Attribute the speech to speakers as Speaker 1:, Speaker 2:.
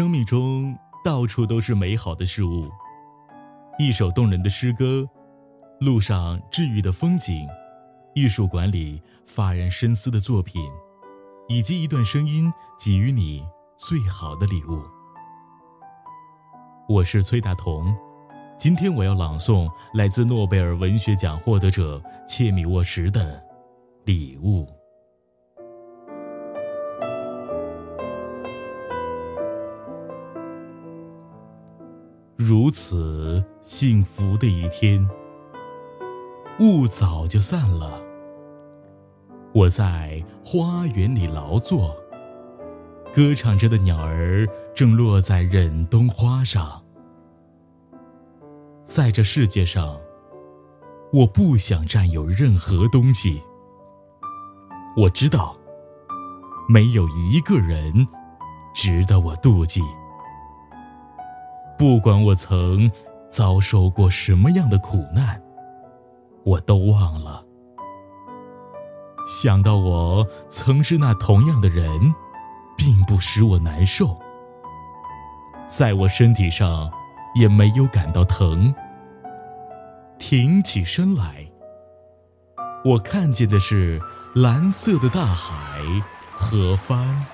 Speaker 1: 生命中到处都是美好的事物，一首动人的诗歌，路上治愈的风景，艺术馆里发人深思的作品，以及一段声音给予你最好的礼物。我是崔大同，今天我要朗诵来自诺贝尔文学奖获得者切米沃什的《礼物》。如此幸福的一天，雾早就散了。我在花园里劳作，歌唱着的鸟儿正落在忍冬花上。在这世界上，我不想占有任何东西。我知道，没有一个人值得我妒忌。不管我曾遭受过什么样的苦难，我都忘了。想到我曾是那同样的人，并不使我难受。在我身体上，也没有感到疼。挺起身来，我看见的是蓝色的大海和帆。